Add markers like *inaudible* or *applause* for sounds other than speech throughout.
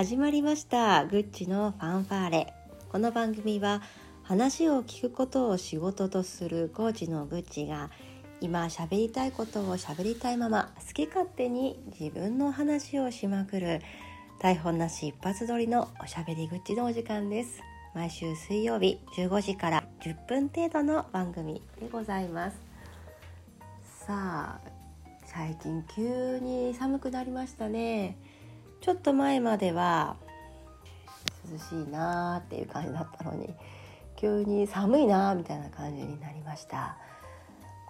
始まりました。グッチのファンファーレ。この番組は話を聞くことを仕事とするコーチのグッチが今喋りたいことを喋りたいまま好き勝手に自分の話をしまくる台本なし一発撮りのおしゃべりグッチのお時間です。毎週水曜日15時から10分程度の番組でございます。さあ最近急に寒くなりましたね。ちょっと前までは涼しいなーっていう感じだったのに急に寒いなーみたいな感じになりました。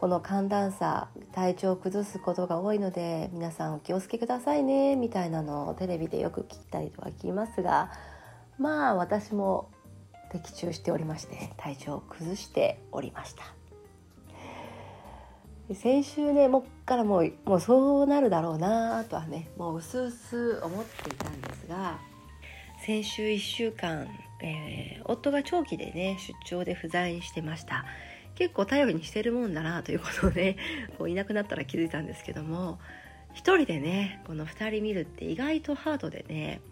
この寒暖差体調を崩すことが多いので皆さんお気をつけくださいねみたいなのをテレビでよく聞いたりとか聞きますがまあ私も的中しておりまして体調を崩しておりました。先週ねもっからもうもうそうなるだろうなとはねもううすうす思っていたんですが先週1週間、えー、夫が長期でね出張で不在してました。結構頼りにしてるもんだなということをね *laughs* こういなくなったら気づいたんですけども一人でねこの2人見るって意外とハードでね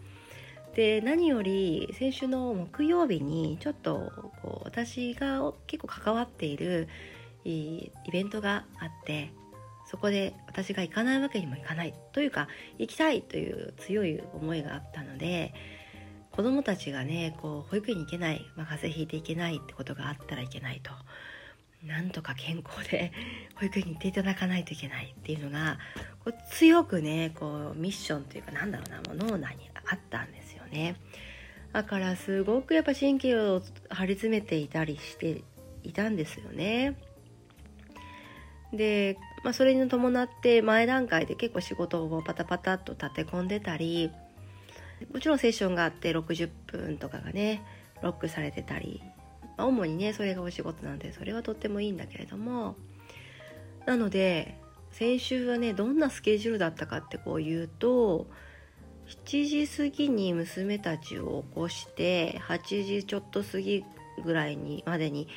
で何より先週の木曜日にちょっとこう私が結構関わっているイベントがあってそこで私が行かないわけにもいかないというか行きたいという強い思いがあったので子供たちがねこう保育園に行けない、まあ、風邪ひいていけないってことがあったらいけないと。なんとか健康で *laughs* 保育園に行っていただかないといけないっていうのがこう強くねこうミッションというかなんだろうなもう脳内にあったんですよね。だからすごくやっぱ神経を張り詰めていたりしていたんですよね。で、まあ、それに伴って前段階で結構仕事をパタパタっと立て込んでたりもちろんセッションがあって60分とかがねロックされてたり、まあ、主にねそれがお仕事なんでそれはとってもいいんだけれどもなので先週はねどんなスケジュールだったかってこう言うと7時過ぎに娘たちを起こして8時ちょっと過ぎぐらいにまでに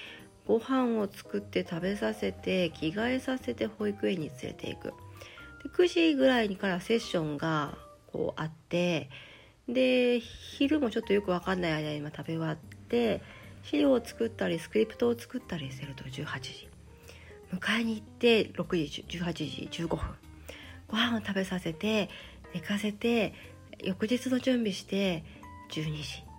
ご飯を作って食べさせて着替えさせて保育園に連れていく。で9時ぐらいからセッションがこうあってで昼もちょっとよく分かんない間に今食べ終わって資料を作ったりスクリプトを作ったりすると18時。迎えに行って6時18時15分。ご飯を食べさせて寝かせて翌日の準備して12時。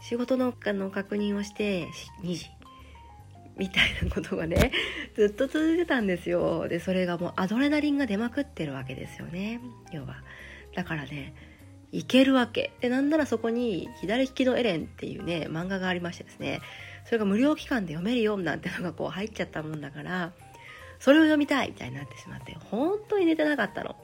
仕事のの確認をして2時。みたいなことがね *laughs* ずっと続いてたんですよ。でそれがもうアドレナリンが出まくってるわけですよね。要は。だからねいけるわけ。でなんならそこに「左利きのエレン」っていうね漫画がありましてですね。それが無料期間で読めるよなんてのがこう入っちゃったもんだからそれを読みたいみたいになってしまって本当に寝てなかったの。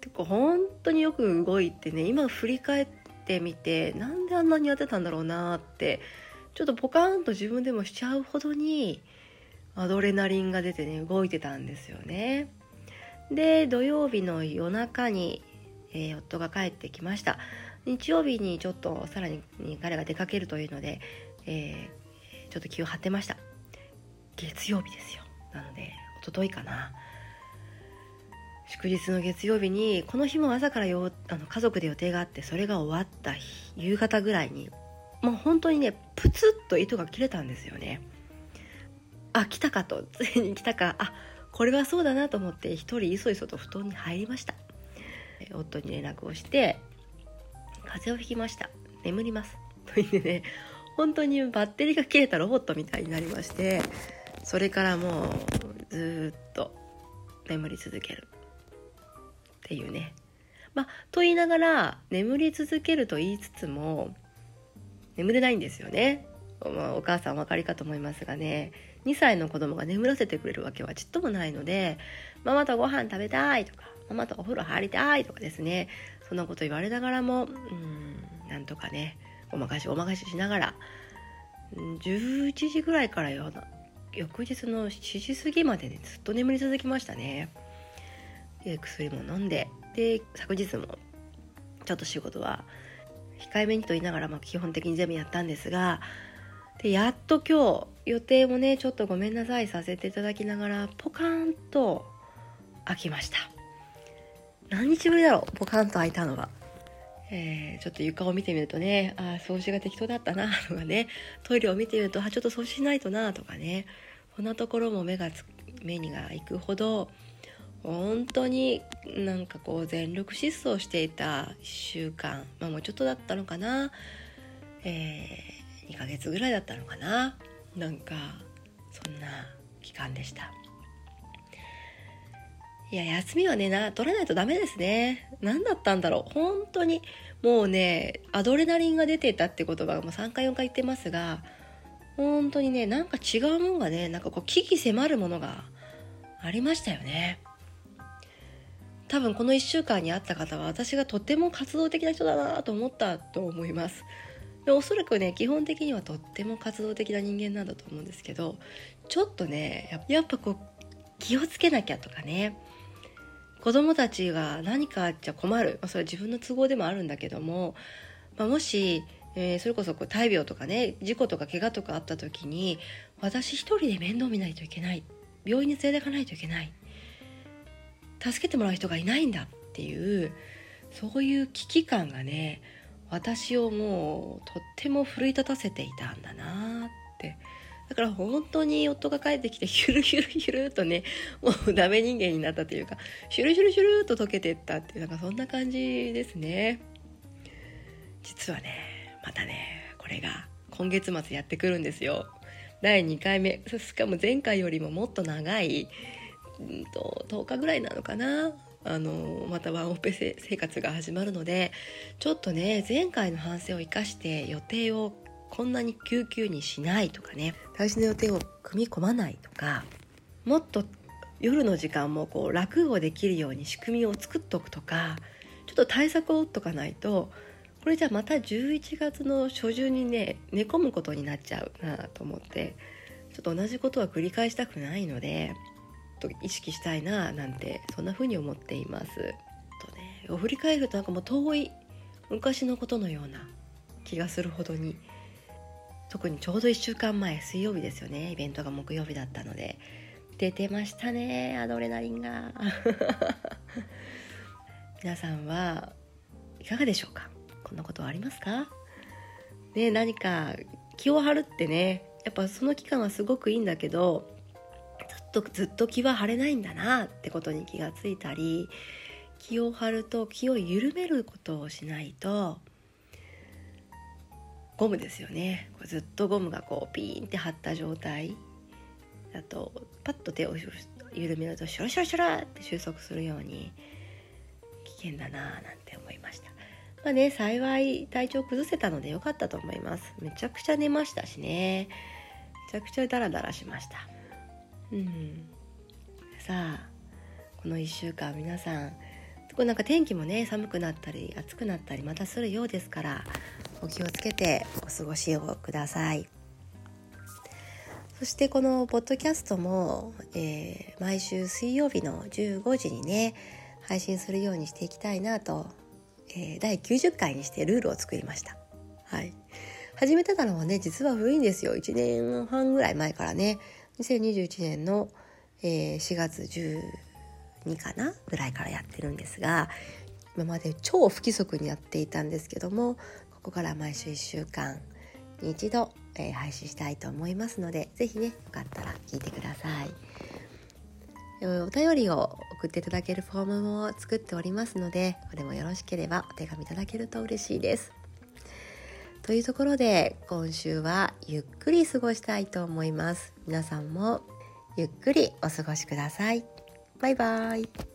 結構本当によく動いてね今振り返ってみてなんであんなにやってたんだろうなってちょっとポカーンと自分でもしちゃうほどにアドレナリンが出てね動いてたんですよね。で土曜日の夜中に、えー、夫が帰ってきました。日曜日にちょっとさらに彼が出かけるというので、えー、ちょっと気を張ってました。月曜日ですよ。なので一昨日かな。祝日の月曜日にこの日も朝からよあの家族で予定があってそれが終わった日夕方ぐらいにもう本当にねプツッと糸が切れたんですよね。あ来たかと。ついに来たか。あこれはそうだなと思って一人いそいそと布団に入りました。夫に連絡をして風邪をひきました。眠ります。と言ってね本当にバッテリーが切れたロボットみたいになりましてそれからもうずっと眠り続ける。っていうね。まあ、と言いながら眠り続けると言いつつも眠れないんですよね。お母さんお分かりかと思いますがね2歳の子供が眠らせてくれるわけはちっともないので「ママとご飯食べたい」とか「ママとお風呂入りたい」とかですねそんなこと言われながらもうんなんとかねおまかしおまかししながら11時ぐらいからよ翌日の7時過ぎまでねずっと眠り続きましたね。で薬も飲んでで昨日もちょっと仕事は控えめにと言いながら、まあ、基本的に全部やったんですがでやっと今日予定もねちょっとごめんなさいさせていただきながらポカーンと開きました。何日ぶりだろうポカンと開いたのは。えー、ちょっと床を見てみるとねあ掃除が適当だったなとかね。トイレを見てみるとあちょっと掃除しないとなとかね。こんなところも目がつ目にが行くほど本当になんかこう全力疾走していた1週間、まあ、もうちょっとだったのかな、えー、2ヶ月ぐらいだったのかな。なんかそんな期間でした。いや休みはねな取らないとダメですね。何だったんだろう。本当にもうねアドレナリンが出ていたって言葉がもう3回4回言ってますが本当にねなんか違うもんがねなんかこう危機迫るものがありましたよね。多分この1週間に会った方は私がとても活動的な人だなと思ったと思います。でおそらくね基本的にはとっても活動的な人間なんだと思うんですけどちょっとねやっぱこう気をつけなきゃとかね。子供たちが何かあっちゃ困る、それは自分の都合でもあるんだけども、まあ、もし、えー、それこそこう大病とかね事故とか怪我とかあった時に私一人で面倒見ないといけない。病院に連れていかないといけない。助けてもらう人がいないんだっていうそういう危機感がね私をもうとっても奮い立たせていたんだなって。だから本当に夫が帰ってきてヒュルヒュルヒュルとねもうダメ人間になったというかシュルシュルシュルと溶けてったっていうなんかそんな感じですね。実はねまたねこれが今月末やってくるんですよ。第2回目。しかも前回よりももっと長いうんと10日ぐらいなのかな？あのまたワンオペ生活が始まるのでちょっとね前回の反省を生かして予定をこんなに急にしないとかね大事な予定を組み込まないとかもっと夜の時間もこう楽をできるように仕組みを作っておくとかちょっと対策を打っとかないとこれじゃあまた11月の初旬にね寝込むことになっちゃうなと思ってちょっと同じことは繰り返したくないのでと意識したいななんてそんな風に思っています。とね振り返るとなんかもう遠い昔のことのような気がするほどに特にちょうど1週間前水曜日ですよね。イベントが木曜日だったので。出てましたねアドレナリンが。*laughs* 皆さんはいかがでしょうか？こんなことはありますか？ね何か気を張るってねやっぱその期間はすごくいいんだけどとずっと気は張れないんだなってことに気がついたり気を張ると気を緩めることをしないとゴムですよね。ずっとゴムがこうピーンって張った状態。だとパッと手を緩めるとシュラシュラシュラって収束するように危険だなぁなんて思いました。まあね幸い体調崩せたので良かったと思います。めちゃくちゃ寝ましたしね。めちゃくちゃダラダラしました。うん。さあこの1週間皆さんこなんか天気もね寒くなったり暑くなったりまたするようですからお気をつけてお過ごしをください。そしてこのポッドキャストも、えー、毎週水曜日の15時にね配信するようにしていきたいなと、えー、第90回にしてルールを作りました。はい。始めてたのはね実は古いんですよ。1年半ぐらい前からね。2021年の、えー、4月12かなぐらいからやってるんですが今まで超不規則にやっていたんですけどもここから毎週1週間に一度、えー、配信したいと思いますので是非ねよかったら聞いてください。お便りを送っていただけるフォームも作っておりますのでこれもよろしければお手紙いただけると嬉しいです。というところで今週はゆっくり過ごしたいと思います。皆さんもゆっくりお過ごしください。バイバイ。